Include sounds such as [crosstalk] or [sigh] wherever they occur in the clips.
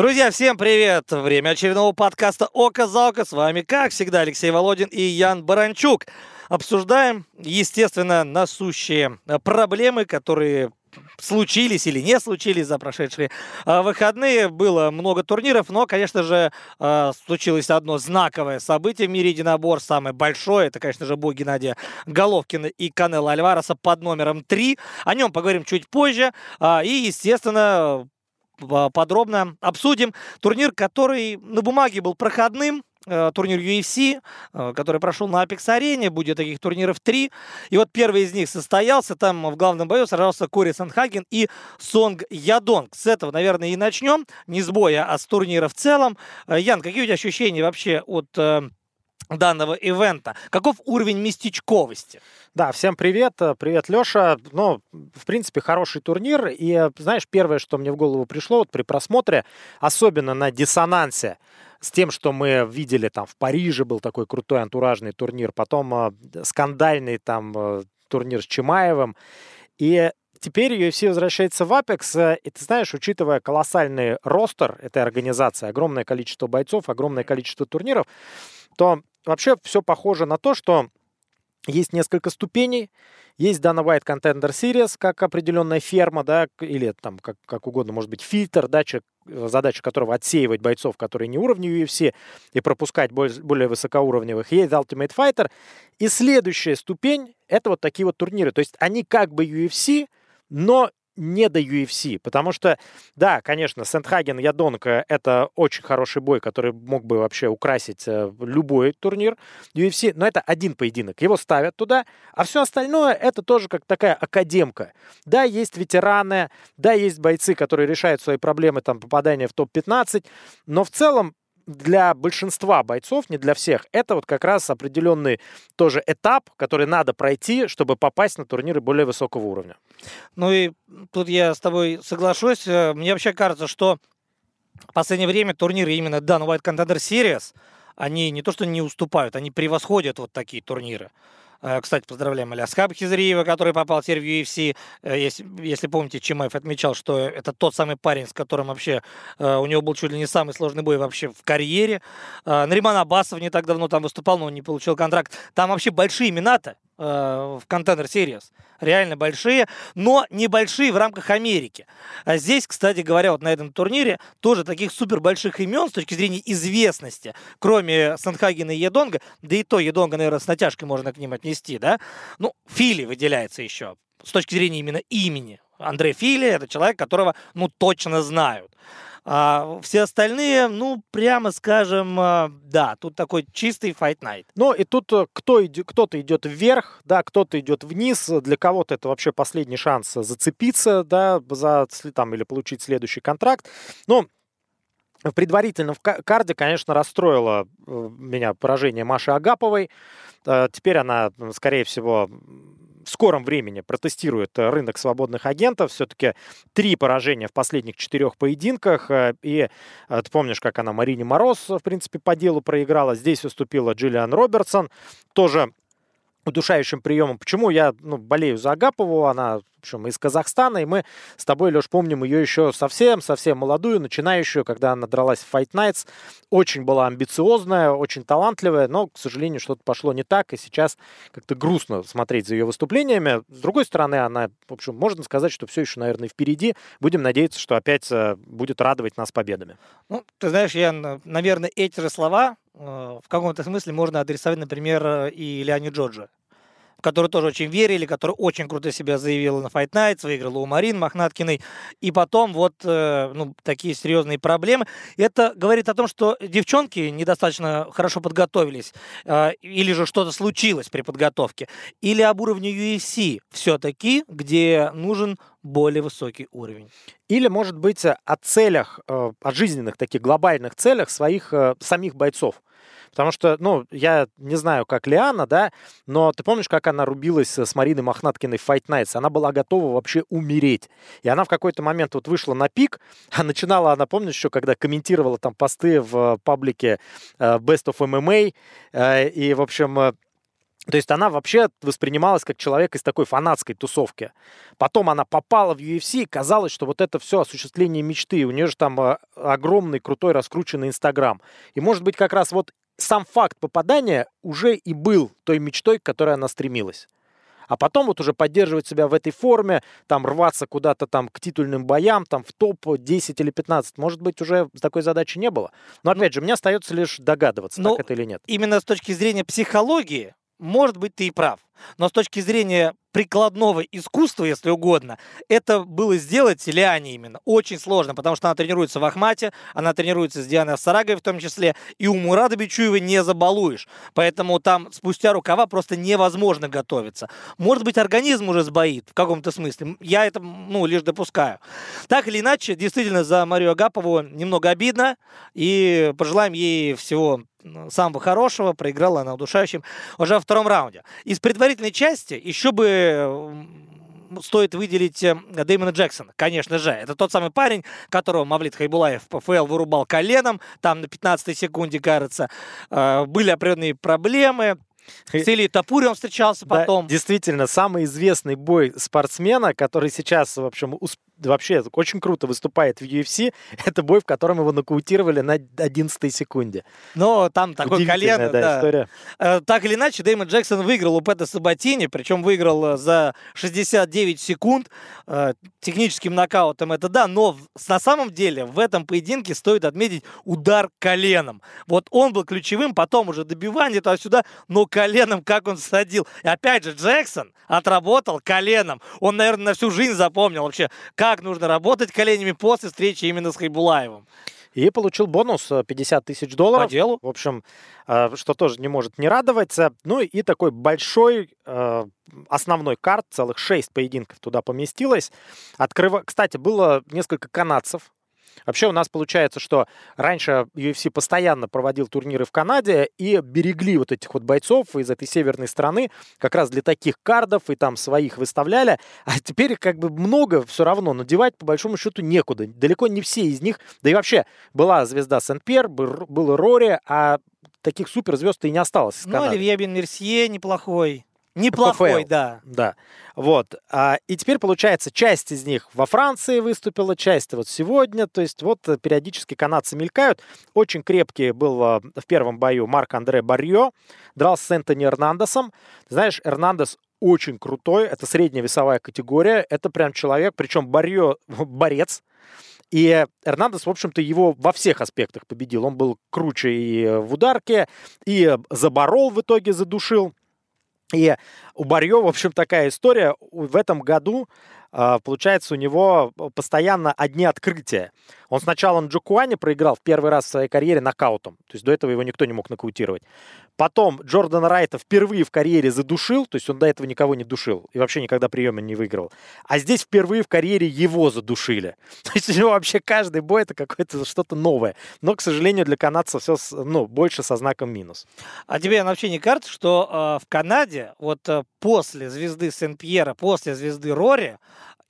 Друзья, всем привет! Время очередного подкаста «Око за око». С вами, как всегда, Алексей Володин и Ян Баранчук. Обсуждаем, естественно, насущие проблемы, которые случились или не случились за прошедшие а, выходные. Было много турниров, но, конечно же, а, случилось одно знаковое событие в мире единобор, самое большое. Это, конечно же, бой Геннадия Головкина и Канела Альвареса под номером 3. О нем поговорим чуть позже. А, и, естественно, подробно обсудим турнир, который на бумаге был проходным, Э, турнир UFC, э, который прошел на Apex арене. Будет таких турниров три. И вот первый из них состоялся. Там в главном бою сражался Кори Санхаген и Сонг Ядонг. С этого, наверное, и начнем. Не с боя, а с турнира в целом. Э, Ян, какие у тебя ощущения вообще от данного ивента. Каков уровень местечковости? Да, всем привет. Привет, Леша. Ну, в принципе, хороший турнир. И, знаешь, первое, что мне в голову пришло вот при просмотре, особенно на диссонансе, с тем, что мы видели там в Париже был такой крутой антуражный турнир, потом э, скандальный там э, турнир с Чимаевым. И теперь UFC возвращается в Apex, и ты знаешь, учитывая колоссальный ростер этой организации, огромное количество бойцов, огромное количество турниров, то вообще все похоже на то, что есть несколько ступеней. Есть Dana White Contender Series, как определенная ферма, да, или там как, как угодно, может быть, фильтр, да, задача которого отсеивать бойцов, которые не уровня UFC, и пропускать более, более высокоуровневых. Есть Ultimate Fighter. И следующая ступень — это вот такие вот турниры. То есть они как бы UFC, но не до UFC, потому что, да, конечно, Сентхаген Ядонка — это очень хороший бой, который мог бы вообще украсить э, любой турнир UFC, но это один поединок, его ставят туда, а все остальное — это тоже как такая академка. Да, есть ветераны, да, есть бойцы, которые решают свои проблемы, там, попадания в топ-15, но в целом для большинства бойцов, не для всех, это вот как раз определенный тоже этап, который надо пройти, чтобы попасть на турниры более высокого уровня. Ну и тут я с тобой соглашусь. Э, мне вообще кажется, что в последнее время турниры именно Dan White Contender Series, они не то что не уступают, они превосходят вот такие турниры. Э, кстати, поздравляем Аляскаба Хизриева, который попал теперь в UFC. Э, если, если помните, Чимаев отмечал, что это тот самый парень, с которым вообще э, у него был чуть ли не самый сложный бой вообще в карьере. Нариман Абасов не так давно там выступал, но он не получил контракт. Там вообще большие имена-то в контейнер Series. Реально большие, но небольшие в рамках Америки. А здесь, кстати говоря, вот на этом турнире тоже таких супер больших имен с точки зрения известности, кроме Санхагена и Едонга, да и то Едонга, наверное, с натяжкой можно к ним отнести, да? Ну, Фили выделяется еще с точки зрения именно имени. Андрей Фили – это человек, которого, ну, точно знают. А все остальные, ну, прямо скажем, а, да, тут такой чистый Fight Night. Ну, и тут э, кто кто-то идет вверх, да, кто-то идет вниз. Для кого-то это вообще последний шанс зацепиться, да, за, там, или получить следующий контракт. Ну, в предварительном карде, конечно, расстроило э, меня поражение Маши Агаповой. Э, теперь она, скорее всего, в скором времени протестирует э, рынок свободных агентов. Все-таки три поражения в последних четырех поединках. Э, и э, ты помнишь, как она Марине Мороз, в принципе, по делу проиграла. Здесь выступила Джиллиан Робертсон. Тоже удушающим приемом. Почему я ну, болею за Агапову? Она, в общем, из Казахстана, и мы с тобой, Леш, помним ее еще совсем-совсем молодую, начинающую, когда она дралась в Fight Nights. Очень была амбициозная, очень талантливая, но, к сожалению, что-то пошло не так, и сейчас как-то грустно смотреть за ее выступлениями. С другой стороны, она, в общем, можно сказать, что все еще, наверное, впереди. Будем надеяться, что опять э, будет радовать нас победами. Ну, ты знаешь, я, наверное, эти же слова в каком-то смысле можно адресовать, например, э, и Леони Джорджа, который тоже очень верили, который очень круто себя заявил на Fight Nights, выиграл у Марин Мохнаткиной, и потом вот э, ну, такие серьезные проблемы. Это говорит о том, что девчонки недостаточно хорошо подготовились, или же что-то случилось при подготовке, или об уровне UFC все-таки, где нужен более высокий уровень. Или, может быть, о целях, о жизненных таких глобальных целях своих самих бойцов. Потому что, ну, я не знаю, как Лиана, да, но ты помнишь, как она рубилась с Мариной Мохнаткиной в Fight Nights? Она была готова вообще умереть. И она в какой-то момент вот вышла на пик, [laughs] а начинала она, помнишь, еще когда комментировала там посты в паблике э, Best of MMA, э, и, в общем, э, То есть она вообще воспринималась как человек из такой фанатской тусовки. Потом она попала в UFC, и казалось, что вот это все осуществление мечты. У нее же там э, огромный, крутой, раскрученный Инстаграм. И может быть как раз вот сам факт попадания уже и был той мечтой, к которой она стремилась. А потом вот уже поддерживать себя в этой форме, там рваться куда-то там к титульным боям, там в топ-10 или 15, может быть, уже такой задачи не было. Но опять же, мне остается лишь догадываться, ну, так это или нет. Именно с точки зрения психологии, может быть, ты и прав. Но с точки зрения прикладного искусства, если угодно, это было сделать Лиане именно. Очень сложно, потому что она тренируется в Ахмате, она тренируется с Дианой Сарагой в том числе, и у Мурада Бичуева не забалуешь. Поэтому там спустя рукава просто невозможно готовиться. Может быть, организм уже сбоит в каком-то смысле. Я это, ну, лишь допускаю. Так или иначе, действительно, за Марию Агапову немного обидно, и пожелаем ей всего самого хорошего, проиграла она удушающим уже во втором раунде. Из предварительной части еще бы стоит выделить э, Дэймона Джексона, конечно же. Это тот самый парень, которого Мавлит Хайбулаев ПФЛ вырубал коленом, там на 15 секунде, кажется. Э, были определенные проблемы, с Ильей он встречался потом. Да, действительно, самый известный бой спортсмена, который сейчас, в общем, вообще очень круто выступает в UFC, [laughs] это бой, в котором его нокаутировали на 11 секунде. Но там такой колено, да, да. история. Э, так или иначе, Дэймон Джексон выиграл у Пэта Сабатини, причем выиграл э, за 69 секунд э, техническим нокаутом, это да, но на самом деле в этом поединке стоит отметить удар коленом. Вот он был ключевым, потом уже добивание туда-сюда, но коленом как он садил. И опять же, Джексон отработал коленом. Он, наверное, на всю жизнь запомнил вообще, как как нужно работать коленями после встречи именно с Хайбулаевым. И получил бонус 50 э, тысяч долларов. По делу. В общем, э, что тоже не может не радовать. Ну и такой большой э, основной карт, целых шесть поединков туда поместилось. Открыв... Кстати, было несколько канадцев Вообще у нас получается, что раньше UFC постоянно проводил турниры в Канаде и берегли вот этих вот бойцов из этой северной страны как раз для таких кардов и там своих выставляли. А теперь как бы много все равно, но девать по большому счету некуда. Далеко не все из них. Да и вообще была звезда Сен-Пьер, был Рори, а таких суперзвезд и не осталось. Ну, Оливье Бен Мерсье неплохой. Неплохой, да. Да. Вот. А, и теперь, получается, часть из них во Франции выступила, часть вот сегодня. То есть вот э, периодически канадцы мелькают. Очень крепкий был а, в первом бою Марк Андре Барьо. Дрался с Энтони Эрнандесом. Знаешь, Эрнандес очень крутой. Это средняя весовая категория. Это прям человек, причем Барьо [laughs] борец. И Эрнандес, в общем-то, его во всех аспектах победил. Он был круче и в ударке, и заборол в итоге, задушил. И у Барье, в общем, такая история. В этом году а, получается, у него постоянно одни открытия. Он сначала на Джокуане проиграл в первый раз в своей карьере нокаутом. То есть до этого его никто не мог нокаутировать. Потом Джордан Райта впервые в карьере задушил, то есть он до этого никого не душил и вообще никогда приемы не выиграл. А здесь впервые в карьере его задушили. [laughs] То есть у него вообще каждый бой это какое-то что-то новое. Но, к сожалению, для канадцев все ну, больше со знаком минус. А тебе вообще не кажется, что э, в Канаде вот э, после звезды Сен-Пьера, после звезды Рори,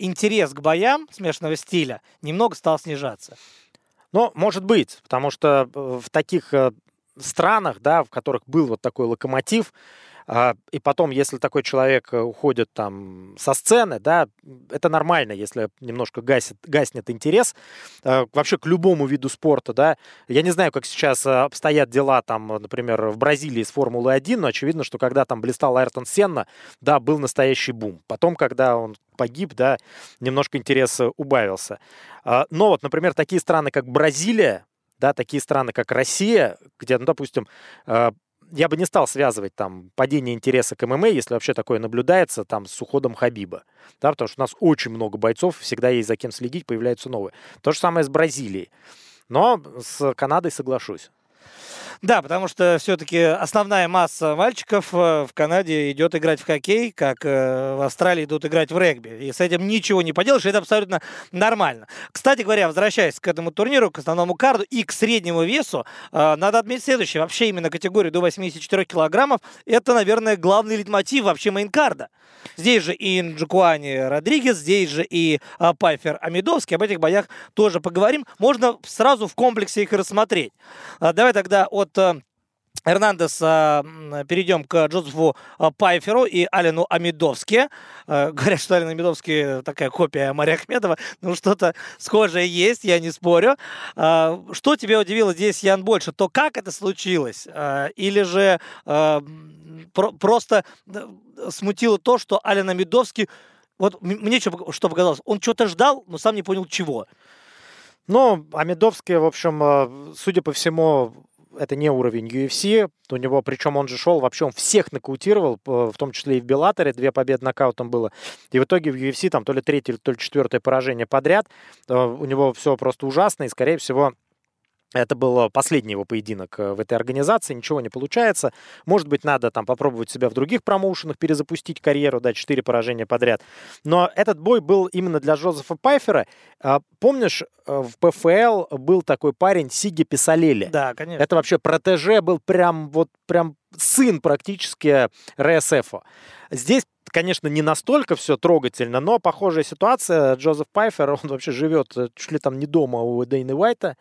интерес к боям смешанного стиля немного стал снижаться. Ну, может быть, потому что э, в таких э, странах, да, в которых был вот такой локомотив, и потом, если такой человек э, уходит там со сцены, да, это нормально, если немножко гасит, гаснет интерес э, вообще к любому виду спорта, да. Я не знаю, как сейчас э, обстоят дела там, например, в Бразилии с Формулы-1, но очевидно, что когда там блистал Айртон Сенна, да, был настоящий бум. Потом, когда он погиб, да, немножко интерес убавился. А, но вот, например, такие страны, как Бразилия, да, такие страны, как Россия, где, ну, допустим, я бы не стал связывать там падение интереса к ММА, если вообще такое наблюдается, там, с уходом Хабиба. Да, потому что у нас очень много бойцов, всегда есть за кем следить, появляются новые. То же самое с Бразилией. Но с Канадой соглашусь. Да, потому что все-таки основная масса мальчиков э, в Канаде идет играть в хоккей, как э, в Австралии идут играть в регби. И с этим ничего не поделаешь, это абсолютно нормально. Кстати говоря, возвращаясь к этому турниру, к основному карду и к среднему весу, э, надо отметить следующее. Вообще именно категория до 84 килограммов, это, наверное, главный литмотив вообще мейнкарда. Здесь же и Нджукуани Родригес, здесь же и Пайфер Амидовский. Об этих боях тоже поговорим. Можно сразу в комплексе их рассмотреть. Давай тогда от Эрнандес, а, перейдем к Джозефу а, Пайферу и Алену Амидовски. [laughs] Говорят, что Ален Амидовский такая копия Мария Ахмедова. Ну, что-то схожее есть, я не спорю. Что тебя удивило здесь, Ян, больше? То, как это случилось? Или же просто смутило то, что Ален Амидовский вот мне что показалось, он что-то ждал, но сам не понял чего. Ну, Амидовский, в общем, судя по всему, это не уровень UFC. У него, причем он же шел, вообще он всех нокаутировал, в том числе и в Беллаторе, две победы нокаутом было. И в итоге в UFC там то ли третье, то ли четвертое поражение подряд. Э, у него все просто ужасно, и, скорее всего, это был последний его поединок э, в этой организации, ничего не получается. Может быть, надо там попробовать себя в других промоушенах, перезапустить карьеру, да, четыре поражения подряд. Но этот бой был именно для Джозефа Пайфера. А, помнишь, э, в ПФЛ был такой парень Сиги Писалели? Да, конечно. Это вообще протеже был прям вот прям сын практически РСФа. Здесь конечно, не настолько все трогательно, но похожая ситуация. Джозеф Пайфер, [laughs] он вообще живет э, чуть ли там не дома у Дэйна Уайта.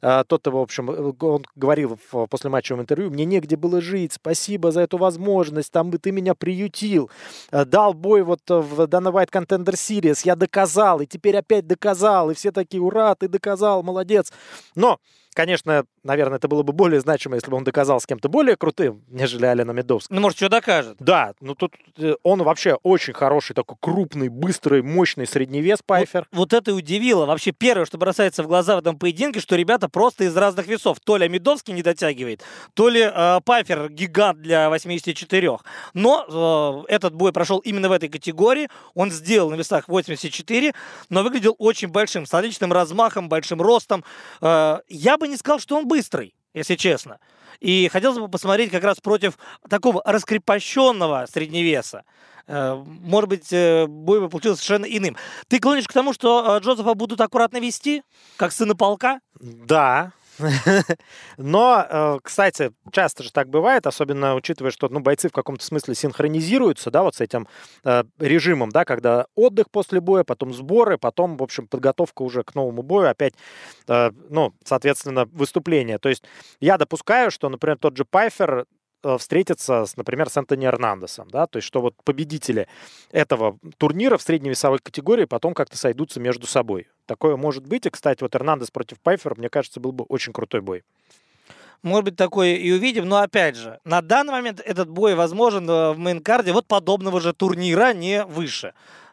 А, тот, в общем, э, он говорил в после матчевом интервью, мне негде было жить, спасибо за эту возможность, там бы ты меня приютил. Э, дал бой вот в Dana White Contender Series, я доказал, и теперь опять доказал, и все такие, ура, ты доказал, молодец. Но Конечно, наверное, это было бы более значимо, если бы он доказал с кем-то более крутым, нежели Алена Медовский. Ну, может, что докажет. Да, ну тут э, он вообще очень хороший, такой крупный, быстрый, мощный средневес Пайфер. Вот, вот это и удивило. Вообще первое, что бросается в глаза в этом поединке, что ребята просто из разных весов. То ли Медовский не дотягивает, то ли э, Пайфер гигант для 84. Но э, этот бой прошел именно в этой категории. Он сделал на весах 84, но выглядел очень большим, с отличным размахом, большим ростом. Э, я бы не сказал, что он быстрый, если честно. И хотелось бы посмотреть как раз против такого раскрепощенного средневеса. Э, может быть, э, бой бы получился совершенно иным. Ты клонишь к тому, что э, Джозефа будут аккуратно вести, как сына полка? Да, [laughs] но, э, кстати, часто же так бывает, особенно учитывая, что ну, бойцы в каком-то смысле синхронизируются, да, вот с этим э, режимом, да, когда отдых после боя, потом сборы, потом, в общем, подготовка уже к новому бою, опять, э, ну, соответственно, выступление. То есть я допускаю, что, например, тот же Пайфер встретиться, с, например, с Антони Эрнандесом, да, то есть что вот победители этого турнира в средней весовой категории потом как-то сойдутся между собой. Такое может быть, и, кстати, вот Эрнандес против Пайфера, мне кажется, был бы очень крутой бой. Может быть, такое и увидим, но опять же, на данный момент этот бой возможен э, в main card е вот подобного же турнира, не выше.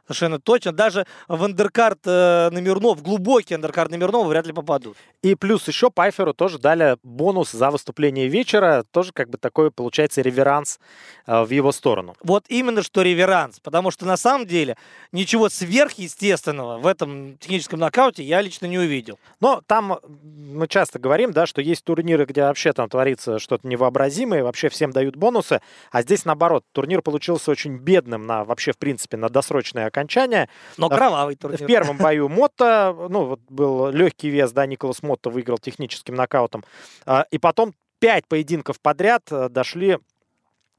Совершенно точно. Даже в undercard э, номерного, глубокий undercard номерного вряд ли попадут. И плюс еще Пайферу тоже дали бонус за выступление вечера. Тоже как бы такой, получается, реверанс э, в его сторону. Вот именно что реверанс. Потому что на самом деле ничего сверхъестественного в этом техническом нокауте я лично не увидел. Но там мы часто говорим, да, что есть турниры, где вообще там творится что-то невообразимое, вообще всем дают бонусы. А здесь наоборот, турнир получился очень бедным на вообще, в принципе, на досрочное окончания. Но кровавый турнир. В первом бою Мотто, ну, вот был легкий вес, да, Николас Мотто выиграл техническим нокаутом. А, и потом пять поединков подряд э, дошли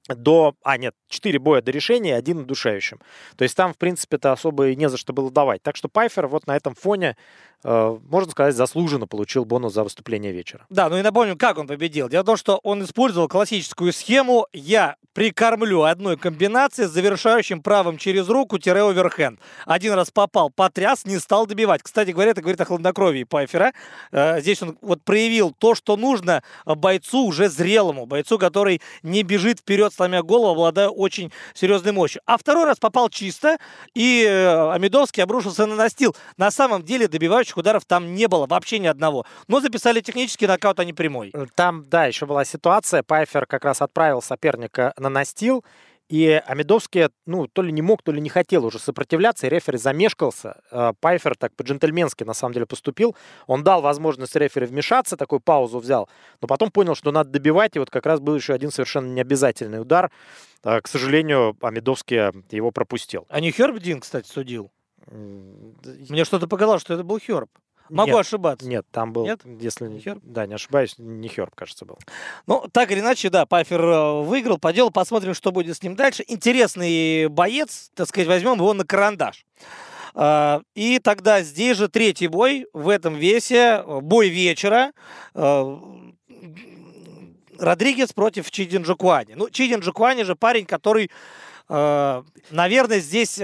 до... А, нет, четыре боя до решения, один удушающим. То есть там, в принципе, это особо и не за что было давать. Так что Пайфер вот на этом фоне Э, можно сказать, заслуженно получил бонус за выступление вечера. Да, ну и напомню, как он победил. Дело в том, что он использовал классическую схему «я прикормлю одной комбинацией с завершающим правым через руку-оверхенд». Один раз попал, потряс, не стал добивать. Кстати говоря, это говорит о хладнокровии Пайфера. Э, здесь он вот проявил то, что нужно бойцу уже зрелому, бойцу, который не бежит вперед, сломя голову, обладая очень серьезной мощью. А второй раз попал чисто, и э, Амидовский обрушился на настил. На самом деле добивающий решающих ударов там не было вообще ни одного. Но записали технический нокаут, а не прямой. Там, да, еще была ситуация. Пайфер как раз отправил соперника на настил. И Амидовский, ну, то ли не мог, то ли не хотел уже сопротивляться, и рефери замешкался. Э, Пайфер так по-джентльменски, на самом деле, поступил. Он дал возможность рефери вмешаться, такую паузу взял, но потом понял, что надо добивать, и вот как раз был еще один совершенно необязательный удар. Э, к сожалению, Амидовский его пропустил. А не Херб Дин, кстати, судил? Мне что-то показалось, что это был Херб. Могу нет, ощибаться. Нет, там был, нет? если не Херб? Да, не ошибаюсь, не Херб, кажется, был. Ну, так или иначе, да, Пайфер э, выиграл по делу. Посмотрим, что будет с ним дальше. Интересный боец, так сказать, возьмем его на карандаш. А, и тогда здесь же третий бой в этом весе, бой вечера. Родригес против Чидин Джокуани. Ну, Чидин Джокуани же парень, который, э, наверное, здесь...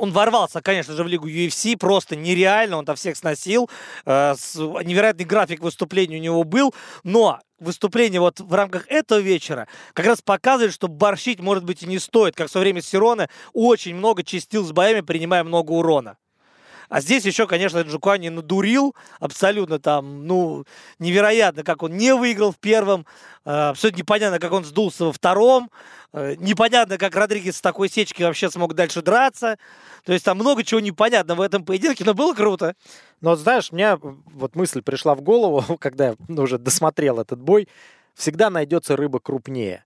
Он ворвался, конечно же, в лигу UFC, просто нереально, он там всех сносил, э, невероятный график выступлений у него был, но выступление вот в рамках этого вечера как раз показывает, что борщить, может быть, и не стоит, как в свое время Сирона очень много чистил с боями, принимая много урона. А здесь еще, конечно, Джукани надурил абсолютно там, ну, невероятно, как он не выиграл в первом, э, абсолютно непонятно, как он сдулся во втором, э, непонятно, как Родригес с такой сечки вообще смог дальше драться. То есть там много чего непонятно в этом поединке, но было круто. Но знаешь, мне вот мысль пришла в голову, [laughs] когда я уже досмотрел этот бой, всегда найдется рыба крупнее.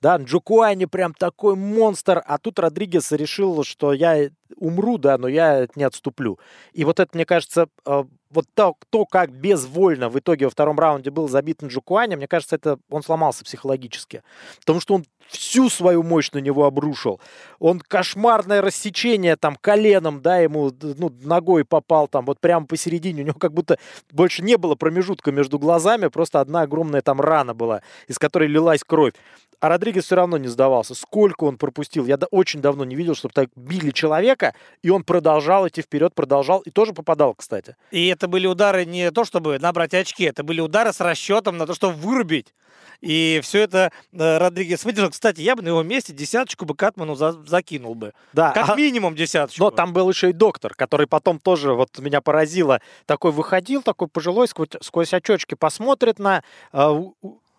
Да, Джукуани прям такой монстр, а тут Родригес решил, что я умру, да, но я не отступлю. И вот это, мне кажется, э, вот то, то, как безвольно в итоге во втором раунде был забит Джукуани, мне кажется, это он сломался психологически. Потому что он всю свою мощь на него обрушил. Он кошмарное рассечение там коленом, да, ему ну, ногой попал там вот прямо посередине. У него как будто больше не было промежутка между глазами, просто одна огромная там рана была, из которой лилась кровь. А Родригес все равно не сдавался. Сколько он пропустил? Я очень давно не видел, чтобы так били человека, и он продолжал идти вперед, продолжал, и тоже попадал, кстати. И это были удары не то, чтобы набрать очки, это были удары с расчетом на то, чтобы вырубить. И все это э, Родригес выдержал. Кстати, я бы на его месте десяточку бы Катману за закинул бы. Да. Как а... минимум десяточку. Но там был еще и доктор, который потом тоже вот меня поразило. Такой выходил, такой пожилой, сквозь, сквозь очечки посмотрит на э,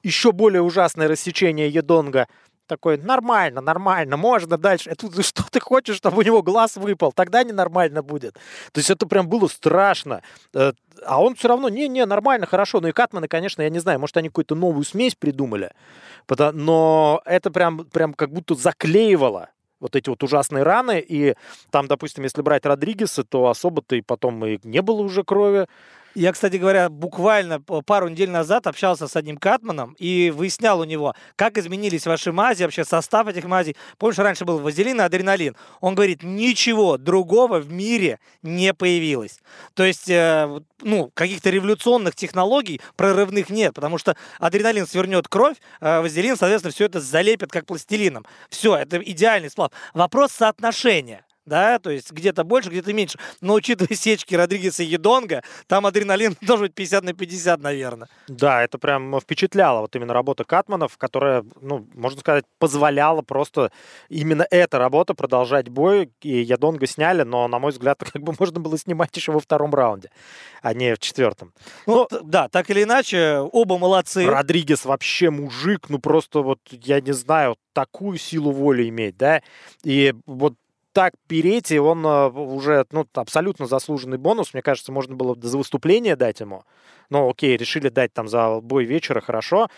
еще более ужасное рассечение Едонга. Такой, нормально, нормально, можно дальше. Это что ты хочешь, чтобы у него глаз выпал? Тогда ненормально будет. То есть это прям было страшно. Э, а он все равно, не-не, нормально, хорошо. Ну и Катманы, конечно, я не знаю, может, они какую-то новую смесь придумали. Но это прям, прям как будто заклеивало вот эти вот ужасные раны. И там, допустим, если брать Родригеса, то особо-то и потом и не было уже крови. Я, кстати говоря, буквально пару недель назад общался с одним Катманом и выяснял у него, как изменились ваши мази, вообще состав этих мазей. Помнишь, раньше был вазелин и адреналин. Он говорит, ничего другого в мире не появилось. То есть, э, ну, каких-то революционных технологий прорывных нет, потому что адреналин свернет кровь, а вазелин, соответственно, все это залепит как пластилином. Все, это идеальный сплав. Вопрос соотношения да, то есть где-то больше, где-то меньше. Но учитывая сечки Родригеса и Едонга, там адреналин [laughs] должен быть 50 на 50, наверное. Да, это прям впечатляло, вот именно работа Катманов, которая, ну, можно сказать, позволяла просто именно эта работа продолжать бой, и Едонга сняли, но, на мой взгляд, [laughs] как бы можно было снимать еще во втором раунде, а не в четвертом. Ну, но, да, так или иначе, оба молодцы. Родригес вообще мужик, ну, просто вот, я не знаю, такую силу воли иметь, да, и вот так переть, он э, уже ну, абсолютно заслуженный бонус. Мне кажется, можно было за выступление дать ему. Ну, окей, решили дать там за бой вечера, хорошо.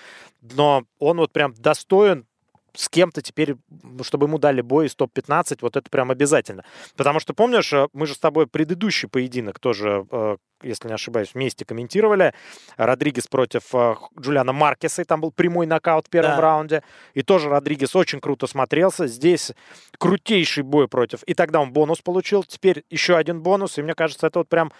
Но он вот прям достоин с кем-то теперь, чтобы ему дали бой из топ-15, вот это прям обязательно. Потому что, помнишь, э, мы же с тобой предыдущий поединок тоже, э, если не ошибаюсь, вместе комментировали. Родригес против э, Джулиана Маркеса, и там был прямой нокаут в первом да. раунде. И тоже Родригес очень круто смотрелся. Здесь крутейший бой против. И тогда он бонус получил, теперь еще один бонус. И мне кажется, это вот прям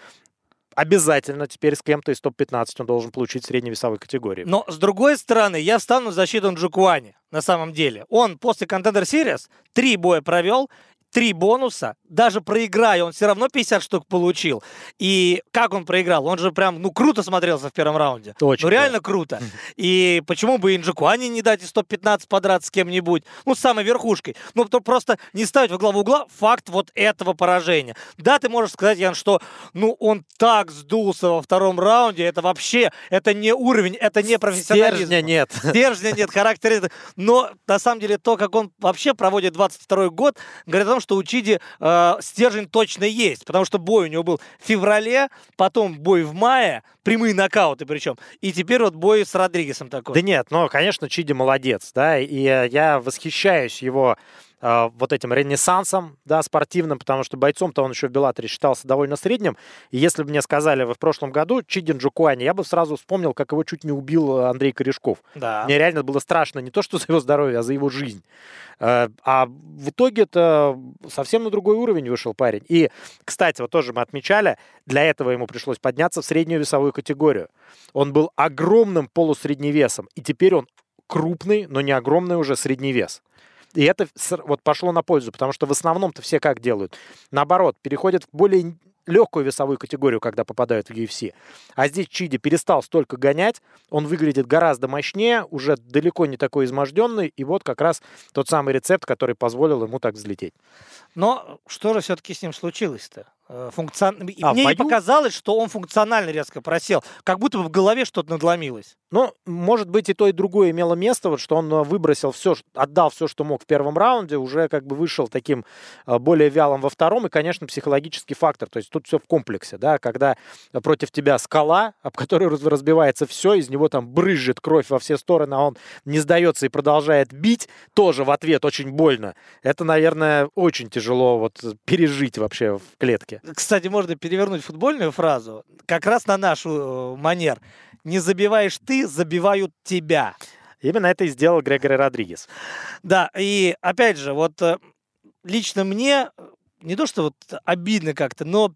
обязательно теперь с кем-то из топ-15 он должен получить средневесовой категории. Но, с другой стороны, я встану в защиту Джукуани, на самом деле. Он после Contender Series три боя провел, три бонуса, даже проиграя, он все равно 50 штук получил. И как он проиграл? Он же прям, ну, круто смотрелся в первом раунде. Очень. Ну, реально да. круто. И почему бы Инджикуани не дать из топ-15 подраться с кем-нибудь? Ну, с самой верхушкой. Ну, то просто не ставить во главу угла факт вот этого поражения. Да, ты можешь сказать, Ян, что, ну, он так сдулся во втором раунде, это вообще, это не уровень, это не профессионализм. Стержня нет. Стержня нет, характера Но, на самом деле, то, как он вообще проводит 22 год, говорит о том, что у Чиди э, стержень точно есть, потому что бой у него был в феврале, потом бой в мае, прямые нокауты причем, и теперь вот бой с Родригесом такой. Да нет, ну, конечно, Чиди молодец, да, и я восхищаюсь его э, вот этим ренессансом, да, спортивным, потому что бойцом-то он еще в Беллаторе считался довольно средним. И если бы мне сказали в прошлом году Чидин Джукуани, я бы сразу вспомнил, как его чуть не убил Андрей Корешков. Да. Мне реально было страшно не то, что за его здоровье, а за его жизнь. Э, а в итоге это совсем на другой уровень вышел парень. И, кстати, вот тоже мы отмечали, для этого ему пришлось подняться в среднюю весовую категорию. Он был огромным полусредневесом, и теперь он крупный, но не огромный уже средний вес. И это вот пошло на пользу, потому что в основном-то все как делают? Наоборот, переходят в более легкую весовую категорию, когда попадают в UFC. А здесь Чиди перестал столько гонять, он выглядит гораздо мощнее, уже далеко не такой изможденный, и вот как раз тот самый рецепт, который позволил ему так взлететь. Но что же все-таки с ним случилось-то? Э, функцион... А, Мне бою... показалось, что он функционально резко просел, как будто бы в голове что-то надломилось. Ну, может быть, и то, и другое имело место, вот что он э, выбросил все, отдал все, что мог в первом раунде, уже как бы вышел таким э, более вялым во втором, и, конечно, психологический фактор, то есть тут все в комплексе, да, когда против тебя скала, об которой разбивается все, из него там брызжет кровь во все стороны, а он не сдается и продолжает бить, тоже в ответ очень больно. Это, наверное, очень тяжело вот пережить вообще в клетке кстати, можно перевернуть футбольную фразу, как раз на нашу э, манер. Не забиваешь ты, забивают тебя. Именно это и сделал Грегори Родригес. Да, и опять же, вот э, лично мне э, не то, что вот обидно как-то, но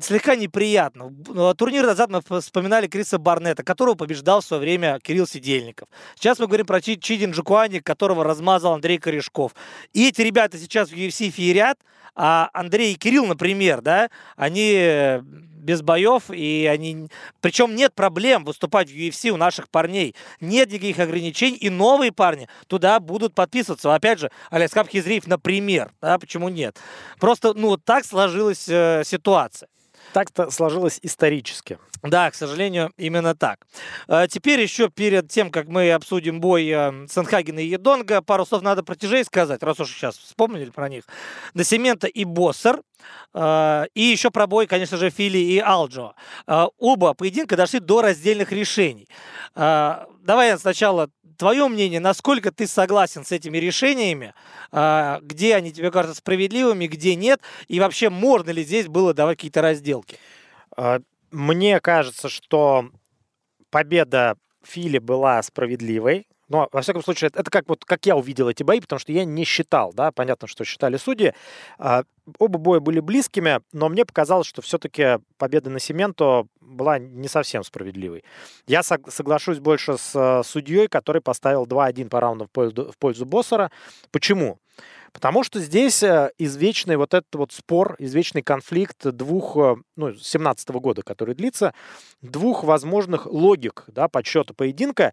слегка неприятно. Турнир назад мы вспоминали Криса Барнета, которого побеждал в свое время Кирилл Сидельников. Сейчас мы говорим про Чидин Джукуани, которого размазал Андрей Корешков. И эти ребята сейчас в UFC феерят, а Андрей и Кирилл, например, да, они без боев, и они... Причем нет проблем выступать в UFC у наших парней. Нет никаких ограничений, и новые парни туда будут подписываться. Опять же, Алискап Хизриев, например, да, почему нет? Просто, ну, так сложилась э, ситуация. Так-то сложилось исторически. Да, к сожалению, именно так. А теперь еще перед тем, как мы обсудим бой э, Санхагена и Едонга, пару слов надо про тяжей сказать, раз уж сейчас вспомнили про них. Насимента и Боссер. А, и еще про бой, конечно же, Фили и Алджо. А, оба поединка дошли до раздельных решений. Давай сначала твое мнение, насколько ты согласен с этими решениями, а, где они тебе кажутся справедливыми, где нет, и вообще можно ли здесь было давать какие-то разделки? А, мне кажется, что победа Фили была справедливой. Но, во всяком случае, это как, вот, как я увидел эти бои, потому что я не считал, да, понятно, что считали судьи. А, оба боя были близкими, но мне показалось, что все-таки победа на Сементо была не совсем справедливой. Я соглашусь больше с э, судьей, который поставил 2-1 по раунду в пользу, в пользу Боссера. Почему? Потому что здесь э, извечный вот этот вот спор, извечный конфликт двух, э, ну, 17 -го года, который длится, двух возможных логик, да, подсчета поединка.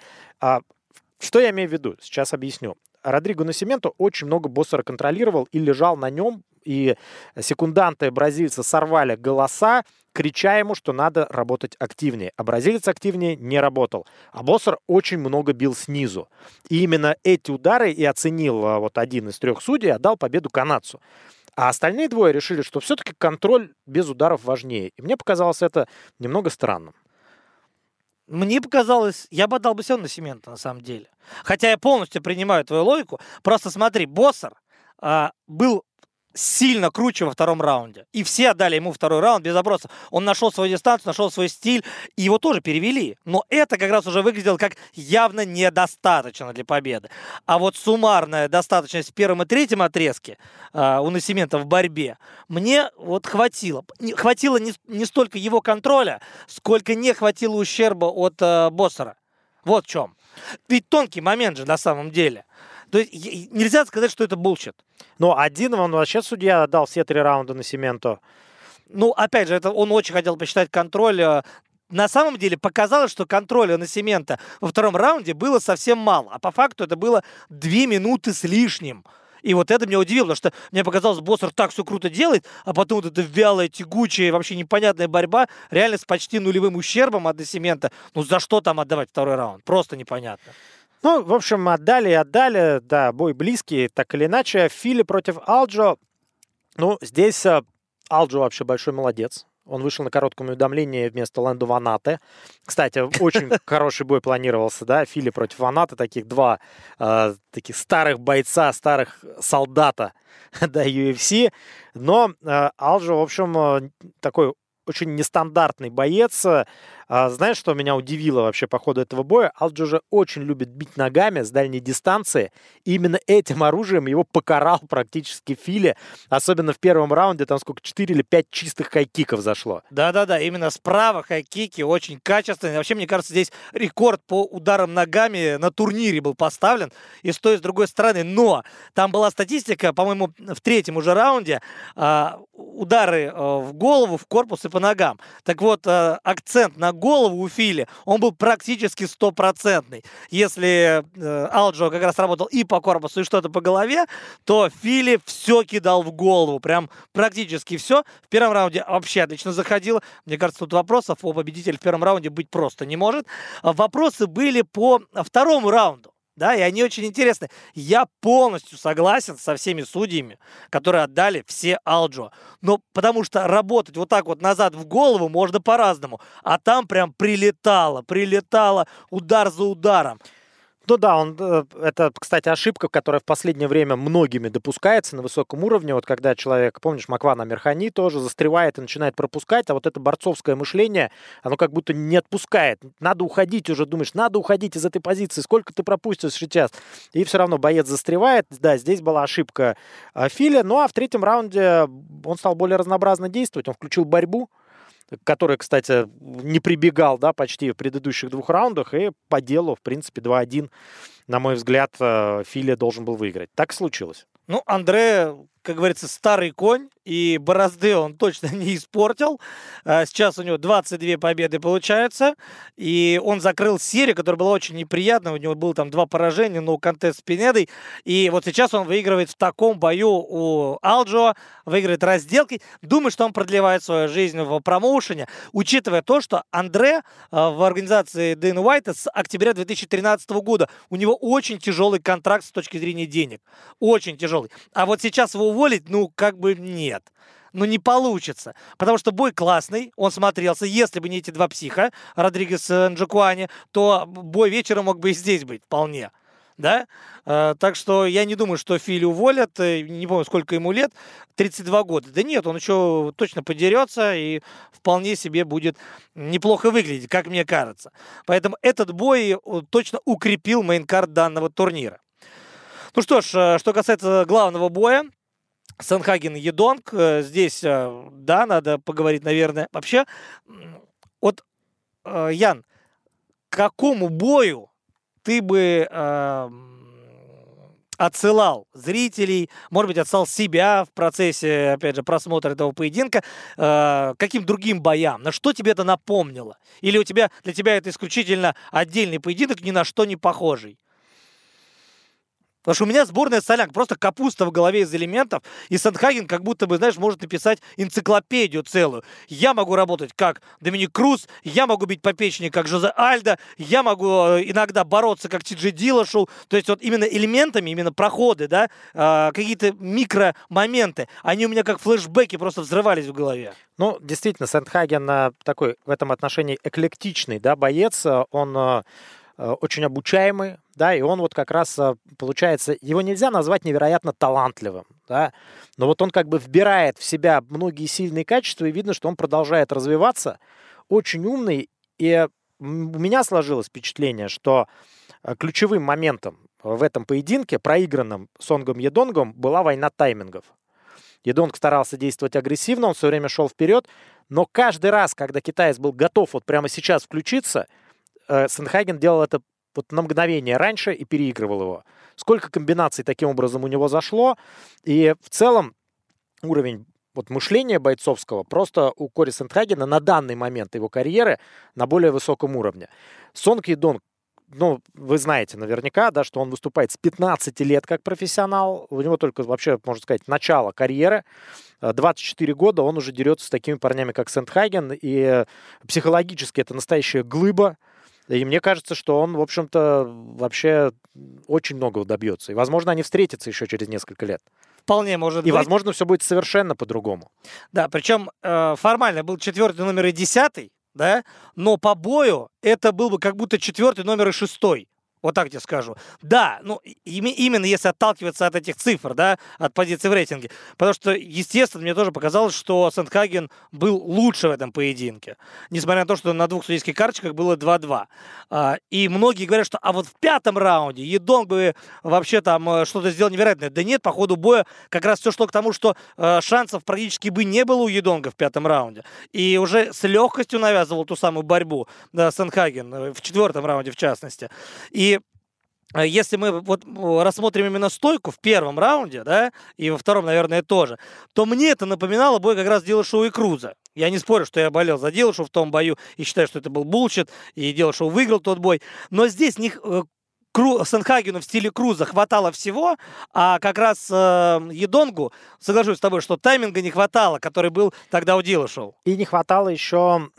Что я имею в виду? Сейчас объясню. Родриго Насименто очень много боссера контролировал и лежал на нем, и секунданты бразильца сорвали голоса, крича ему, что надо работать активнее. А бразилец активнее не работал. А Боссер очень много бил снизу. И именно эти удары и оценил а, вот один из трех судей, отдал победу канадцу. А остальные двое решили, что все-таки контроль без ударов важнее. И мне показалось это немного странным. Мне показалось, я бы отдал бы все на Семента, на самом деле. Хотя я полностью принимаю твою логику. Просто смотри, Боссер а, был сильно круче во втором раунде. И все отдали ему второй раунд без опросов. Он нашел свою дистанцию, нашел свой стиль, и его тоже перевели. Но это как раз уже выглядело как явно недостаточно для победы. А вот суммарная достаточность в первом и третьем отрезке э, у Насименто в борьбе мне вот хватило. Хватило не, не столько его контроля, сколько не хватило ущерба от э, Боссера. Вот в чем. Ведь тонкий момент же на самом деле. То есть нельзя сказать, что это bullshit. Но один он вообще судья отдал все три раунда Насименто. Ну, опять же, это он очень хотел посчитать контроль. Э, на самом деле показалось, что контроля на Семента во втором раунде было совсем мало. А по факту это было две минуты с лишним. И вот это меня удивило, потому что мне показалось, Боссер так все круто делает, а потом вот эта вялая, тягучая, вообще непонятная борьба, реально с почти нулевым ущербом от Десимента. Ну за что там отдавать второй раунд? Просто непонятно. Ну, в общем, отдали и отдали. Да, бой близкий, так или иначе. Фили против Алджо. Ну, здесь э, Алджо вообще большой молодец. Он вышел на коротком уведомлении вместо Лэнду Ванаты. Кстати, очень [laughs] хороший бой планировался, да, Фили против Ванаты, таких два э, таких старых бойца, старых солдата, [laughs] да, UFC. Но э, Алджо, в общем, э, такой очень нестандартный боец. А, знаешь, что меня удивило вообще по ходу этого боя? Алджи же очень любит бить ногами с дальней дистанции. И именно этим оружием его покарал практически Фили. Особенно в первом раунде, там сколько, 4 или 5 чистых хайкиков зашло. Да-да-да, именно справа хайкики очень качественные. Вообще, мне кажется, здесь рекорд по ударам ногами на турнире был поставлен. И с той, и с другой стороны. Но там была статистика, по-моему, в третьем уже раунде, а, удары а, в голову, в корпус и по ногам. Так вот, а, акцент на голову у Фили, он был практически стопроцентный. Если э, Алджо как раз работал и по корпусу, и что-то по голове, то Фили все кидал в голову. Прям практически все. В первом раунде вообще отлично заходило. Мне кажется, тут вопросов о победителе в первом раунде быть просто не может. Вопросы были по второму раунду да, и они очень интересны. Я полностью согласен со всеми судьями, которые отдали все Алджо. Но потому что работать вот так вот назад в голову можно по-разному. А там прям прилетало, прилетало удар за ударом. Ну да, он, э, это, кстати, ошибка, которая в последнее время многими допускается на высоком уровне. Вот когда человек, помнишь, Макван Амирхани тоже застревает и начинает пропускать, а вот это борцовское мышление, оно как будто не отпускает. Надо уходить уже, думаешь, надо уходить из этой позиции, сколько ты пропустишь сейчас. И все равно боец застревает. Да, здесь была ошибка э, Филя. Ну а в третьем раунде он стал более разнообразно действовать. Он включил борьбу, который, кстати, не прибегал, да, почти в предыдущих двух раундах, и по делу, в принципе, 2-1, на мой взгляд, э, Филия должен был выиграть. Так случилось. Ну, Андре, как говорится, старый конь, и борозды он точно [laughs] не испортил. А, сейчас у него 22 победы получается, и он закрыл серию, которая была очень неприятна. У него было там два поражения, но контест с Пинедой. И вот сейчас он выигрывает в таком бою у Алджо, выигрывает разделки. Думаю, что он продлевает свою жизнь в промоушене, учитывая то, что Андре а, в организации Дэйна Уайта с октября 2013 года у него очень тяжелый контракт с точки зрения денег. Очень тяжелый. А вот сейчас его уволить, ну, как бы нет. Ну, не получится. Потому что бой классный, он смотрелся. Если бы не эти два психа, Родригес и Нджакуани, то бой вечером мог бы и здесь быть вполне. Да? Э, так что я не думаю, что Фили уволят. Э, не помню, сколько ему лет. 32 года. Да нет, он еще точно подерется и вполне себе будет неплохо выглядеть, как мне кажется. Поэтому этот бой э, точно укрепил мейнкард данного турнира. Ну что ж, что касается главного боя, Санхаген Едонг. Э, здесь, э, да, надо поговорить, наверное. Вообще, вот, э, Ян, к какому бою ты бы отсылал зрителей, может быть, отсылал себя в процессе, опять же, просмотра этого поединка, э, каким другим боям? На что тебе это напомнило? Или у тебя, для тебя это исключительно отдельный поединок, ни на что не похожий? Потому что у меня сборная солянка, просто капуста в голове из элементов, и Сандхаген как будто бы, знаешь, может написать энциклопедию целую. Я могу работать как Доминик Круз, я могу бить по печени как Жозе Альда, я могу э, иногда бороться как Тиджи Дилашоу. То есть вот именно элементами, именно проходы, да, э, какие-то микромоменты, они у меня как флешбеки просто взрывались в голове. Ну, действительно, Сандхаген э, такой в этом отношении эклектичный, да, боец. Он очень обучаемый, да, и он вот как раз, э, получается, его нельзя назвать невероятно талантливым, да, но вот он как бы вбирает в себя многие сильные качества, и видно, что он продолжает развиваться, очень умный, и у меня сложилось впечатление, что э, ключевым моментом в этом поединке, проигранном Сонгом Едонгом, была война таймингов. Едонг старался действовать агрессивно, он все время шел вперед, но каждый раз, когда китаец был готов вот прямо сейчас включиться – э, Сенхаген делал это вот на мгновение раньше и переигрывал его. Сколько комбинаций таким образом у него зашло. И в целом уровень вот мышления бойцовского просто у Кори Сентхагена на данный момент его карьеры на более высоком уровне. Сонг Едонг ну, вы знаете наверняка, да, что он выступает с 15 лет как профессионал. У него только вообще, можно сказать, начало карьеры. 24 года он уже дерется с такими парнями, как Сентхаген. И психологически это настоящая глыба. И мне кажется, что он, в общем-то, вообще очень многого добьется. И, возможно, они встретятся еще через несколько лет. вполне может И, быть. возможно, все будет совершенно по-другому. Да, причем э, формально был четвертый номер и десятый, да, но по бою это был бы как будто четвертый номер и шестой. Вот так тебе скажу. Да, ну именно если отталкиваться от этих цифр, да, от позиции в рейтинге. Потому что, естественно, мне тоже показалось, что Сентхаген был лучше в этом поединке. Несмотря на то, что на двух судейских карточках было 2-2. А, и многие говорят, что а вот в пятом раунде Едонг бы вообще там э, что-то сделал невероятное. Да нет, по ходу боя как раз все шло к тому, что э, шансов практически бы не было у Едонга в пятом раунде. И уже с легкостью навязывал ту самую борьбу да, Сенхаген, э, в четвертом раунде в частности. И если мы вот э, рассмотрим именно стойку в первом раунде, да, и во втором, наверное, тоже, то мне это напоминало бой как раз Дилашоу и Круза. Я не спорю, что я болел за Дилашоу в том бою и считаю, что это был булчит, и Дилашоу выиграл тот бой. Но здесь них э, Кру, Сенхагену в стиле Круза хватало всего, а как раз э, Едонгу, соглашусь с тобой, что тайминга не хватало, который был тогда у Дилашоу. И не хватало еще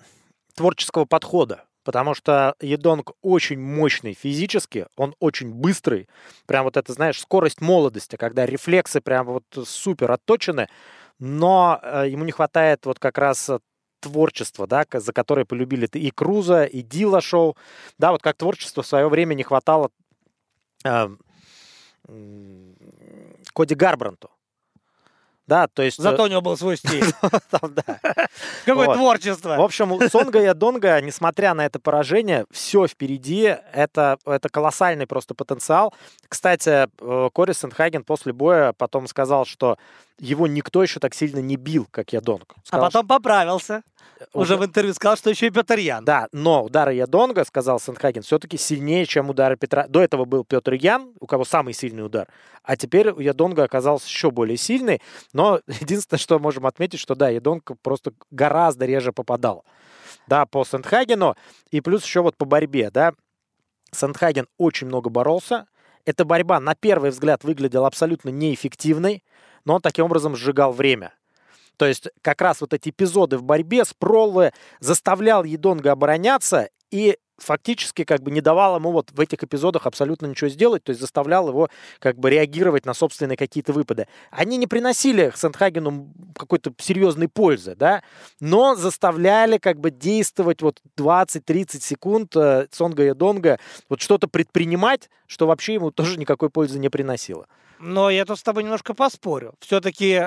творческого подхода. Потому что Едонг очень мощный физически, он очень быстрый. Прям вот это, знаешь, скорость молодости, когда рефлексы прям вот супер отточены. Но э, ему не хватает вот как раз э, творчества, да, за которое полюбили и Круза, и Дила Шоу. Да, вот как творчество в свое время не хватало э, Коди Гарбранту. Да, то есть... э, Зато у него был свой стиль. [laughs] да. [laughs] Какое творчество. В общем, Сонга и Адонга, несмотря на это поражение, все впереди. Это, это колоссальный просто потенциал. Кстати, э, Кори Сенхаген после боя потом сказал, что его никто еще так сильно не бил, как Ядонг. А Сказал, потом поправился. что Уже в интервью сказал, что еще и Петр Ян. Да, но удары Ядонга, сказал Сенхаген, все-таки сильнее, чем удары Петра. До этого был Петр Ян, у кого самый сильный удар. А теперь у Ядонга оказался еще более сильный. Но [laughs] единственное, что можем отметить, что да, Ядонг просто гораздо реже попадал. Да, по Сентхагену. И плюс еще вот по борьбе, да. Сентхаген очень много боролся. Эта борьба на первый взгляд выглядела абсолютно неэффективной, но он таким образом сжигал время. То есть как раз вот эти эпизоды в борьбе с Проллы заставлял Едонга обороняться и фактически как бы не давал ему вот в этих эпизодах абсолютно ничего сделать, то есть заставлял его как бы реагировать на собственные какие-то выпады. Они не приносили Сентхагену какой-то серьезной пользы, да, но заставляли как бы действовать вот 20-30 секунд э, Сонга Едонга, вот что-то предпринимать, что вообще ему тоже никакой пользы не приносило. Но я тут с тобой немножко поспорю. Все-таки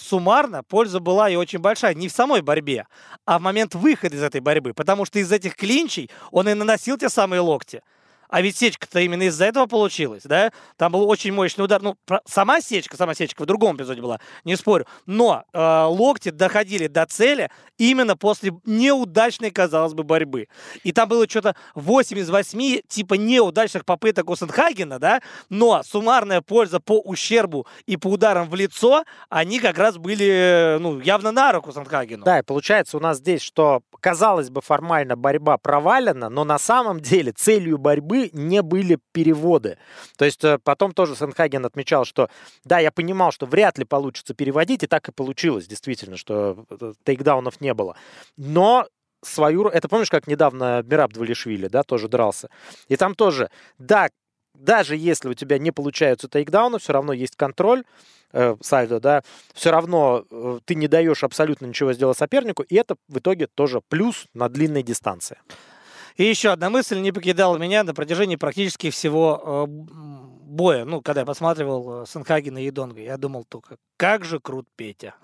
суммарно польза была и очень большая. Не в самой борьбе, а в момент выхода из этой борьбы. Потому что из этих клинчей он и наносил те самые локти. А ведь сечка-то именно из-за этого получилась, да? Там был очень мощный удар. Ну, сама сечка, сама сечка в другом эпизоде была, не спорю. Но э, локти доходили до цели именно после неудачной, казалось бы, борьбы. И там было что-то 8 из 8 типа неудачных попыток у Сенхагена, да? Но суммарная польза по ущербу и по ударам в лицо, они как раз были, э, ну, явно на руку Сенхагену. Да, и получается у нас здесь, что, казалось бы, формально борьба провалена, но на самом деле целью борьбы не были переводы. То есть э, потом тоже Сенхаген отмечал, что да, я понимал, что вряд ли получится переводить, и так и получилось, действительно, что э, тейкдаунов не было. Но свою... Это помнишь, как недавно Мираб Двалишвили, да, тоже дрался? И там тоже, да, даже если у тебя не получаются тейкдауны, все равно есть контроль, э, сальдо, да, все равно э, ты не даешь абсолютно ничего сделать сопернику, и это в итоге тоже плюс на длинной дистанции. И еще одна мысль не покидала меня на протяжении практически всего э, боя. Ну, когда я посматривал э, Сэндхагена и Ядонга, я думал только, как же крут Петя.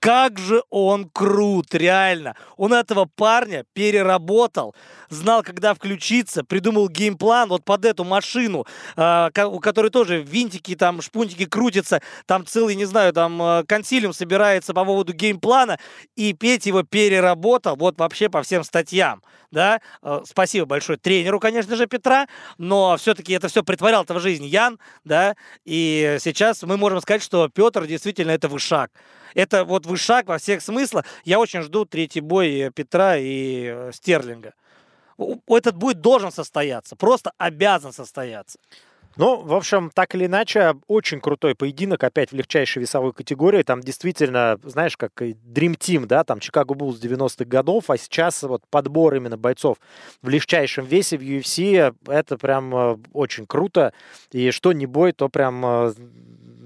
Как же он крут, реально. Он этого парня переработал, знал, когда включиться, придумал game plan вот под эту машину, ко- у которой тоже винтики, там, шпунтики крутятся, там целый, не знаю, там э, консилиум собирается по поводу game plan а, и Петя его переработал вот вообще по всем статьям, да. Э, Спасибо большое тренеру, конечно же, Петра, но все-таки это все притворял-то в жизнь Ян, да, и сейчас мы можем сказать, что Петр действительно это вышаг. Это вот вышаг во всех смыслах. Я очень жду третий бой э, Петра и э, Стерлинга. Этот бой должен состояться, просто обязан состояться. Ну, в общем, так или иначе, очень крутой поединок, опять в легчайшей весовой категории. Там действительно, знаешь, как и Dream Team, да, там Чикаго Буллс 90-х годов, а сейчас вот подбор именно бойцов в легчайшем весе в UFC, это прям э, очень круто. И что не бой, то прям э,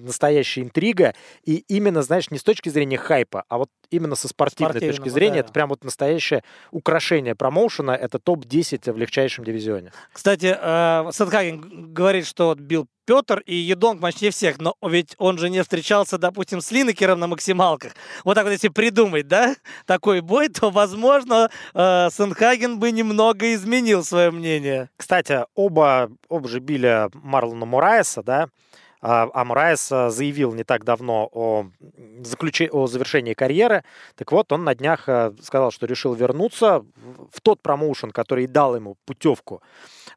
настоящая интрига. И именно, знаешь, не с точки зрения хайпа, а вот именно со спортивной точки зрения, да. это прям вот настоящее украшение промоушена. Это топ-10 в легчайшем дивизионе. Кстати, э, Садхаген говорит, что бил Петр и Едонг мощнее всех, но ведь он же не встречался, допустим, с Линекером на максималках. Вот так вот если придумать, да, такой бой, то, возможно, э, Сандхаген бы немного изменил свое мнение. Кстати, оба, оба же били Марлона Мураеса, да, а а заявил не так давно о, заключе- о завершении карьеры. Так вот, он на днях а, сказал, что решил вернуться в тот промоушен, который дал ему путевку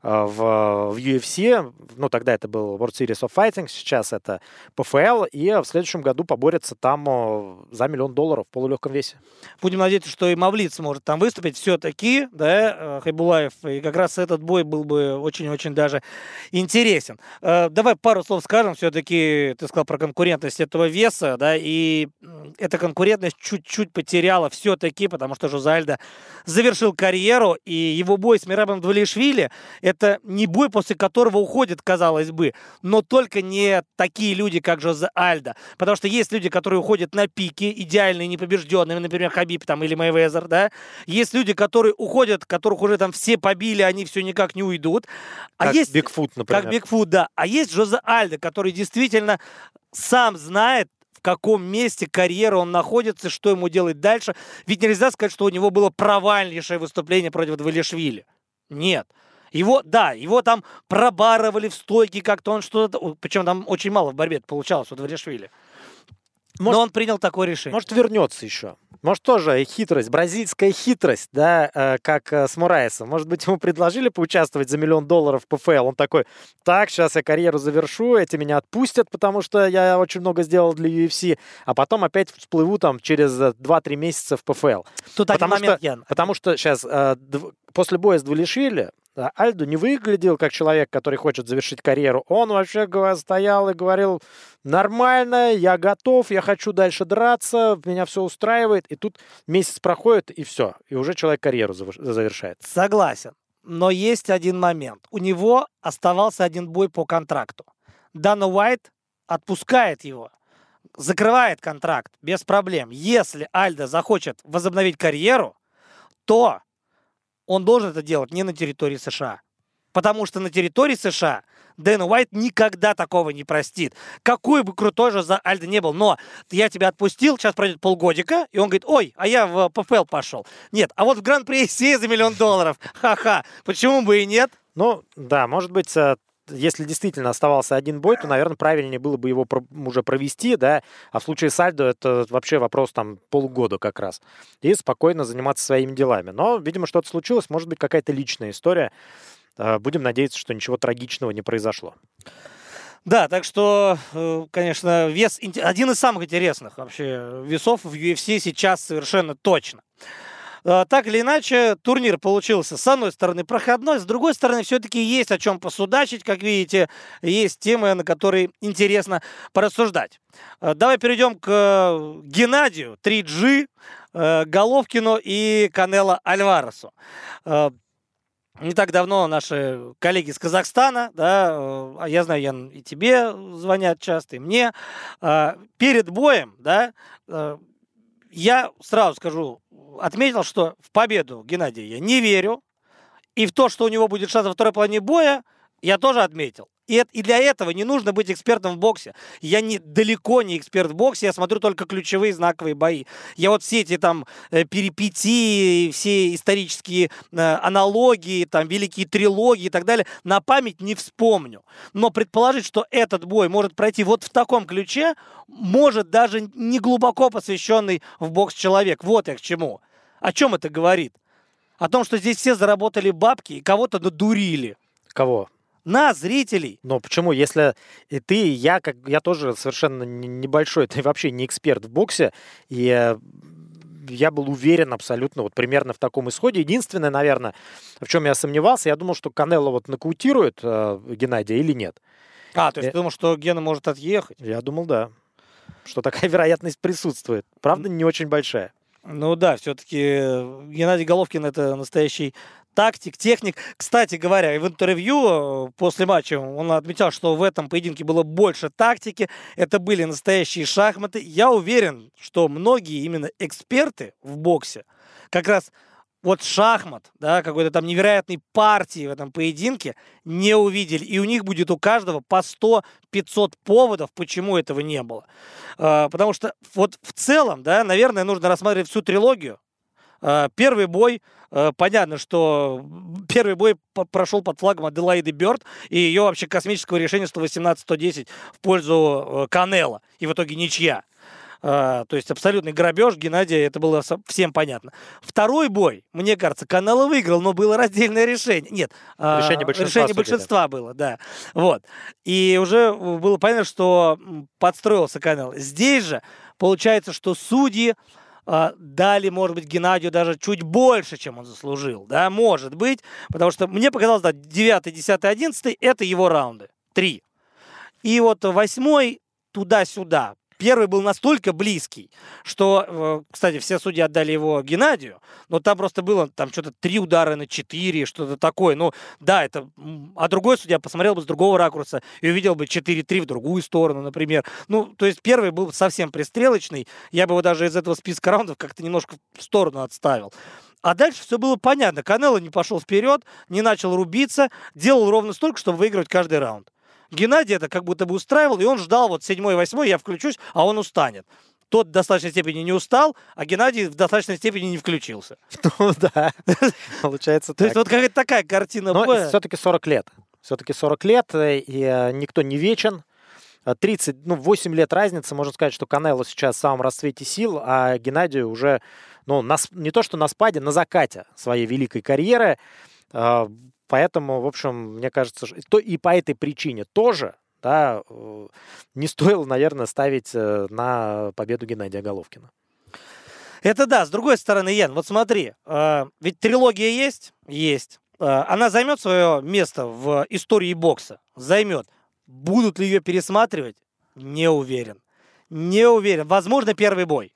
а, в, в UFC. Ну, тогда это был World Series of Fighting, сейчас это ПФЛ. И в следующем году поборется там за миллион долларов в полулегком весе. Будем надеяться, что и Мавлит сможет там выступить все-таки, да, э, Хайбулаев. И как раз этот бой был бы очень-очень даже интересен. Э, Давай пару слов скажем. Все-таки ты сказал про конкурентность этого веса, да, и эта конкурентность чуть-чуть потеряла все-таки, потому что Жозальдо завершил карьеру, и его бой с Мирабом Двалишвили – это не бой, после которого уходит, казалось бы, но только не такие люди, как Жозе Альдо. Потому что есть люди, которые уходят на пике, идеальные, непобежденные, например, Хабиб там, или Мэйвезер, да. Есть люди, которые уходят, которых уже там все побили, они все никак не уйдут. А Как есть... Бигфут, например. Как Бигфут, да. А есть Жозе Альдо, который действительно сам знает, в каком месте карьеры он находится, что ему делать дальше. Ведь нельзя сказать, что у него было провальнейшее выступление против Двалишвили. Нет. Его, да, его там пробарывали в стойке как-то, он что-то... Причем там очень мало в борьбе получалось у Двалишвили. Может- Но он принял такое решение. Может, вернется еще. Может, тоже хитрость, бразильская хитрость, да, э, как э, с Мураесом. Может быть, ему предложили поучаствовать за миллион долларов в ПФЛ. Он такой, так, сейчас я карьеру завершу, эти меня отпустят, потому что я очень много сделал для UFC, а потом опять всплыву там через э, 2-3 месяца в ПФЛ. Тут один потому момент, что- Ян. Потому что сейчас, после боя с Двалишвили, Альдо не выглядел как человек, который хочет завершить карьеру. Он вообще стоял и говорил, нормально, я готов, я хочу дальше драться, меня все устраивает. И тут месяц проходит, и все. И уже человек карьеру завершает. Согласен. Но есть один момент. У него оставался один бой по контракту. Дана Уайт отпускает его, закрывает контракт без проблем. Если Альдо захочет возобновить карьеру, то он должен это делать не на территории США. Потому что на территории США Дэн Уайт никогда такого не простит. Какой бы крутой же за Альдо не был. Но я тебя отпустил, сейчас пройдет полгодика, и он говорит, ой, а я в ПФЛ пошел. Нет, а вот в Гран-при [laughs] России за миллион долларов, ха-ха, почему бы и нет? Ну, да, может быть, э, если действительно оставался один бой, то, наверное, правильнее было бы его уже провести, да, а в случае с Альдо это вообще вопрос там полугода как раз, и спокойно заниматься своими делами. Но, видимо, что-то случилось, может быть, какая-то личная история. Э, Будем надеяться, что ничего трагичного не произошло. Да, так что, э, конечно, вес один из самых интересных вообще весов в UFC сейчас совершенно точно. Э, Так или иначе, турнир получился, с одной стороны, проходной, с другой стороны, все-таки есть о чем посудачить, как видите, есть темы, на которые интересно порассуждать. Э, Давай перейдем к э, Геннадию, 3G, э, Головкину и Канело Альваресу. Э, не так давно наши коллеги из Казахстана, да, э, а я знаю, Ян, и тебе звонят часто, и мне, перед боем, да, я сразу скажу, отметил, что в победу Геннадия я не верю, и в то, что у него будет шанс во второй половине боя, я тоже отметил. И, и для этого не нужно быть экспертом в боксе. Я не, далеко не эксперт в боксе, я смотрю только ключевые знаковые бои. Я вот все эти там э, перипетии, все исторические э, аналогии, там великие трилогии и так далее на память не вспомню. Но предположить, что этот бой может пройти вот в таком ключе, может даже не глубоко посвященный в бокс человек. Вот я к чему. О чем это говорит? О том, что здесь все заработали бабки и кого-то надурили. Кого? На зрителей. Но почему, если и ты, и я, как я тоже совершенно небольшой, [laughs] ты вообще не эксперт в боксе, и э, я был уверен абсолютно вот примерно в таком исходе. Единственное, наверное, в чем я сомневался, я думал, что Канело вот нокаутирует э, Геннадия или нет. А, то есть Э. ты думал, что Гена может отъехать? Я думал, да, что такая [laughs] вероятность присутствует. Правда, не очень большая. Ну да, все-таки Геннадий Головкин это настоящий тактик, техник. Кстати говоря, в интервью э, после матча он отметил, что в этом поединке было больше тактики, это были настоящие шахматы. Я уверен, что многие именно эксперты в боксе как раз вот шахмат, да, какой-то там невероятной партии в этом поединке не увидели. И у них будет у каждого по 100-500 поводов, почему этого не было. А, потому что вот в целом, да, наверное, нужно рассматривать всю трилогию. А, первый бой, а, понятно, что первый бой прошел под флагом Аделаиды Бёрд и ее вообще космического решения 118-110 в пользу Канела. И в итоге ничья. То есть абсолютный грабеж Геннадия, это было всем понятно. Второй бой, мне кажется, Канело выиграл, но было раздельное решение. Нет, решение большинства, решение большинства было, да. Вот. И уже было понятно, что подстроился Канело. Здесь же получается, что судьи а, дали, может быть, Геннадию даже чуть больше, чем он заслужил. Да, может быть, потому что мне показалось, да, 9, 10, 11 это его раунды. Три. И вот восьмой туда-сюда первый был настолько близкий, что, э, кстати, все судьи отдали его Геннадию, но там просто было там что-то три удара на четыре, что-то такое. Ну, да, это... А другой судья посмотрел бы с другого ракурса и увидел бы 4-3 в другую сторону, например. Ну, то есть первый был совсем пристрелочный. Я бы его даже из этого списка раундов как-то немножко в сторону отставил. А дальше все было понятно. Канело не пошел вперед, не начал рубиться, делал ровно столько, чтобы выиграть каждый раунд. Геннадий это как будто бы устраивал, и он ждал вот седьмой, восьмой, я включусь, а он устанет. Тот в достаточной степени не устал, а Геннадий в достаточной степени не включился. [laughs] Ну да, [laughs] получается так. То есть вот какая-то такая картина Но все-таки 40 лет. Все-таки 40 лет, э, и э, никто не вечен. 30, э, ну, 8 лет разницы. Можно сказать, что Канело сейчас в самом расцвете сил, а Геннадий уже, ну, на, не то что на спаде, на закате своей великой карьеры. Поэтому, в общем, мне кажется, что и по этой причине тоже да, э, не стоило, наверное, ставить э, на победу Геннадия Головкина. Это да. С другой стороны, Ян, вот смотри, э, ведь трилогия есть? Есть. Она займет свое место в истории бокса? Займет. Будут ли ее пересматривать? Не уверен. Не уверен. Возможно, первый бой.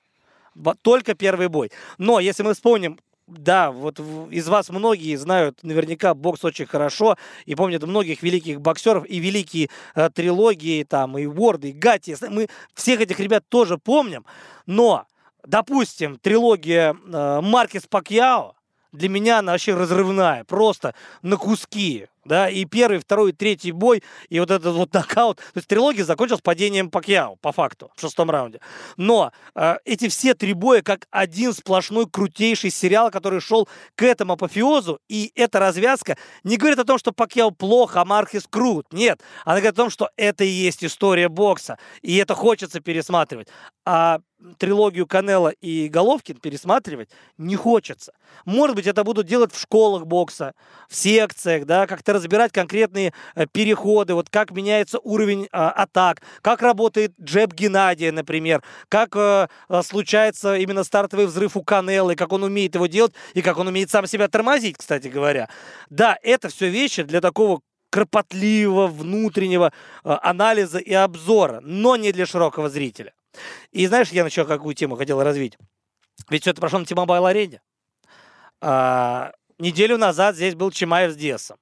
Только первый бой. Но если мы вспомним да, вот из вас многие знают наверняка бокс очень хорошо и помнят многих великих боксеров и великие э, трилогии, там, и Уорды, и Гати. Мы всех этих ребят тоже помним, но, допустим, трилогия э, Маркес Пакьяо, для меня она вообще разрывная, просто на куски да, и первый, второй, третий бой, и вот этот вот [laughs] нокаут. То есть трилогия закончилась падением Пакьяо, по факту, в шестом раунде. Но э, эти все три боя как один сплошной крутейший сериал, который шел к этому апофеозу, и эта развязка не говорит о том, что Пакьяо плохо, а Маркес крут. Нет, она говорит о том, что это и есть история бокса, и это хочется пересматривать. А трилогию Канела и Головкин пересматривать не хочется. Может быть, это будут делать в школах бокса, в секциях, да, как-то разбирать конкретные э, переходы, вот как меняется уровень а, атак, как работает джеб Геннадия, например, как а, случается именно стартовый взрыв у Канеллы, как он умеет его делать и как он умеет сам себя тормозить, кстати говоря. Да, это все вещи для такого кропотливого внутреннего анализа и обзора, но не для широкого зрителя. И знаешь, я начал какую тему хотел развить? Ведь все это прошло на T-Mobile арене. А, неделю назад здесь был Чимаев с Диасом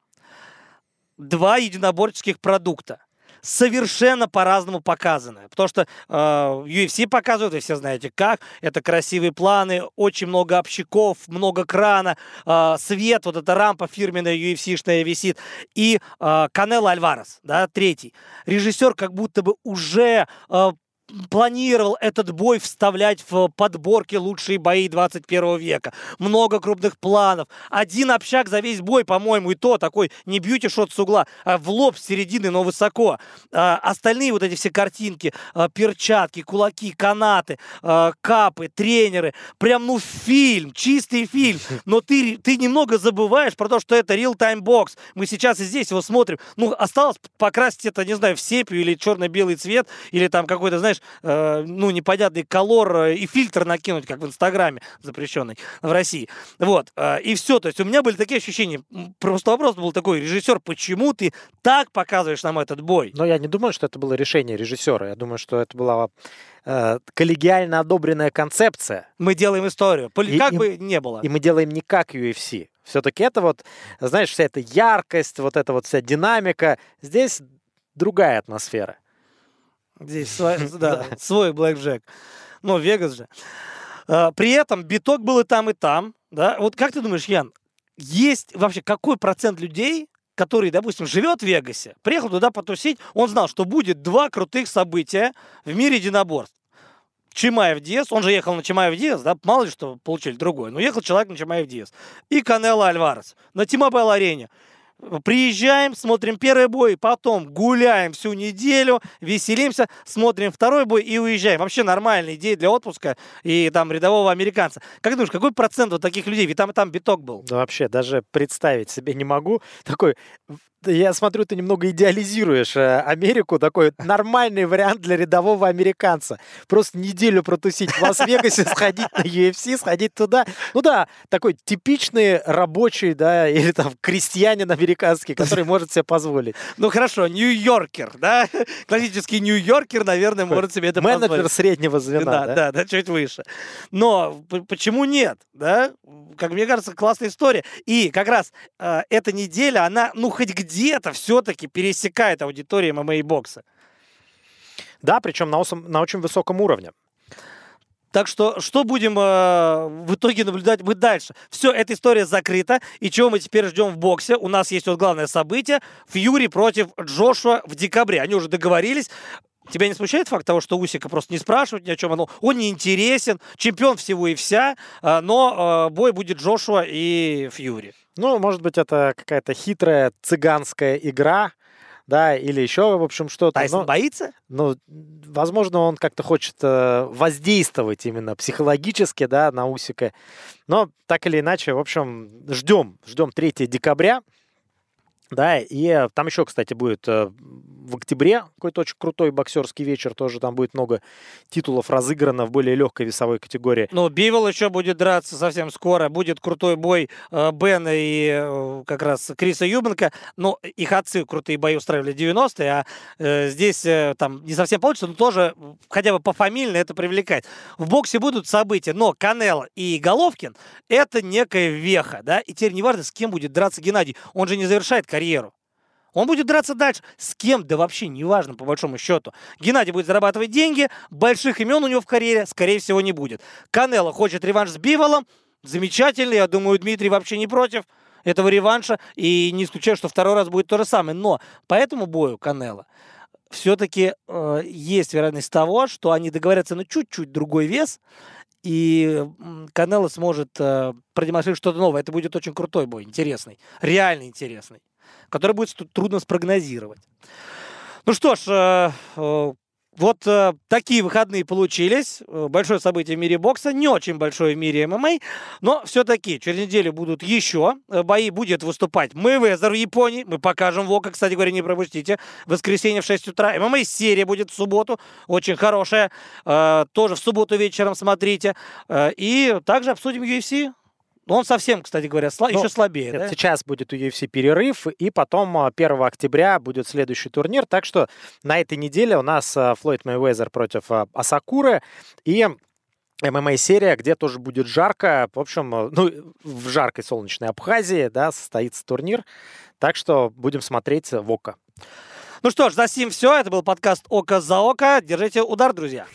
два единоборческих продукта совершенно по-разному показаны. Потому что э, UFC показывают, вы все знаете как, это красивые планы, очень много общиков, много крана, э, свет, вот эта рампа фирменная UFC-шная висит. И э, Канело Альварес, да, третий. Режиссер как будто бы уже э, планировал этот бой вставлять в подборки лучшие бои 21 века. Много крупных планов. Один общак за весь бой, по-моему, и то такой не бьюти-шот с угла, а в лоб с середины, но высоко. А, остальные вот эти все картинки, а, перчатки, кулаки, канаты, а, капы, тренеры. Прям, ну, фильм, чистый фильм. [laughs] Но ты, ты немного забываешь про то, что это real-time box. Мы сейчас и здесь его смотрим. Ну, осталось покрасить это, не знаю, в сепию или черно-белый цвет, или там какой-то, знаешь, знаешь, э, ну, непонятный колор э, и фильтр накинуть, как в Инстаграме запрещенный в России. Вот. Э, и все. То есть у меня были такие ощущения. Просто вопрос был такой, режиссер, почему ты так показываешь нам этот бой? Но я не думаю, что это было решение режиссера. Я думаю, что это была э, коллегиально одобренная концепция. Мы делаем историю. И, как и, бы не было. И мы делаем не как UFC. Все-таки это вот, знаешь, вся эта яркость, вот эта вот вся динамика. Здесь другая атмосфера. Здесь свой, [laughs] да, свой блэкджек. Ну, Вегас же. А, при этом биток был и там, и там. Да? Вот как ты думаешь, Ян, есть вообще какой процент людей, который, допустим, живет в Вегасе, приехал туда потусить, он знал, что будет два крутых события в мире единоборств. Чимаев Диас, он же ехал на Чимаев Диас, да, мало ли что получили другое, но ехал человек на Чимаев Диас. И Канело Альварес на T-Mobile арене. Приезжаем, смотрим первый бой, потом гуляем всю неделю, веселимся, смотрим второй бой и уезжаем. Вообще нормальная идея для отпуска и там рядового американца. Как думаешь, какой процент вот таких людей? Ведь там и там биток был. Да вообще, даже представить себе не могу. Такой я смотрю, ты немного идеализируешь э, Америку, такой нормальный вариант для рядового американца. Просто неделю протусить в Лас-Вегасе, сходить на UFC, сходить туда. Ну да, такой типичный рабочий, да, или там крестьянин американский, который может себе позволить. Ну хорошо, Нью-Йоркер, да? Классический Нью-Йоркер, наверное, может себе это позволить. Менеджер среднего звена, да? Да, да, чуть выше. Но почему нет, да? Как мне кажется, классная история. И как раз э, эта неделя, она, ну, хоть где где-то все-таки пересекает аудиторию ММА-бокса. Да, причем на, на очень высоком уровне. Так что, что будем э, в итоге наблюдать мы дальше? Все, эта история закрыта. И чего мы теперь ждем в боксе? У нас есть вот главное событие. Фьюри против Джошуа в декабре. Они уже договорились. Тебя не смущает факт того, что Усика просто не спрашивают ни о чем? Он, он не интересен, чемпион всего и вся, э, но э, бой будет Джошуа и Фьюри. Ну, может быть, это какая-то хитрая цыганская игра, да, или еще, в общем, что-то. Тайсон но, боится? Ну, возможно, он как-то хочет э, воздействовать именно психологически, да, на Усика. Но так или иначе, в общем, ждем, ждем 3 декабря. Да, и там еще, кстати, будет э, в октябре какой-то очень крутой боксерский вечер. Тоже там будет много титулов разыграно в более легкой весовой категории. Ну, Бивол еще будет драться совсем скоро. Будет крутой бой э, Бена и э, как раз Криса Юбенко. Ну, их отцы крутые бои устраивали 90-е, а здесь там не совсем получится, но тоже хотя бы пофамильно это привлекает. В боксе будут события, но Канело и Головкин – это некая веха, да, и теперь неважно, с кем будет драться Геннадий. Он же не завершает карьеру. Он будет драться дальше. С кем? Да вообще неважно, по большому счету. Геннадий будет зарабатывать деньги, больших имен у него в карьере, скорее всего, не будет. Канело хочет реванш с Биволом. Замечательно, я думаю, Дмитрий вообще не против этого реванша. И не исключаю, что второй раз будет то же самое. Но по этому бою Канело все-таки э, есть вероятность того, что они договорятся на чуть-чуть другой вес, и Канело сможет э, продемонстрировать что-то новое. Это будет очень крутой бой, интересный, реально интересный который будет трудно спрогнозировать. Ну что ж, э, э, вот э, такие выходные получились. Большое событие в мире бокса, не очень большое в мире ММА, но все-таки через неделю будут еще бои. Будет выступать Мэйвезер в Японии. Мы покажем Вока, кстати говоря, не пропустите. В воскресенье в 6 утра. ММА-серия будет в субботу, очень хорошая. Тоже в субботу вечером смотрите. И также обсудим UFC. Но он совсем, кстати говоря, сла- ну, еще слабее. Нет, да? Сейчас будет у UFC перерыв, и потом 1 а, октября будет следующий турнир. Так что на этой неделе у нас а, Флойд Мэйвезер против а, Асакуры и ММА-серия, где тоже будет жарко. В общем, ну, в жаркой солнечной Абхазии, да, состоится турнир. Так что будем смотреть в око. Ну что ж, за сим все. Это был подкаст «Око за око». Держите удар, друзья.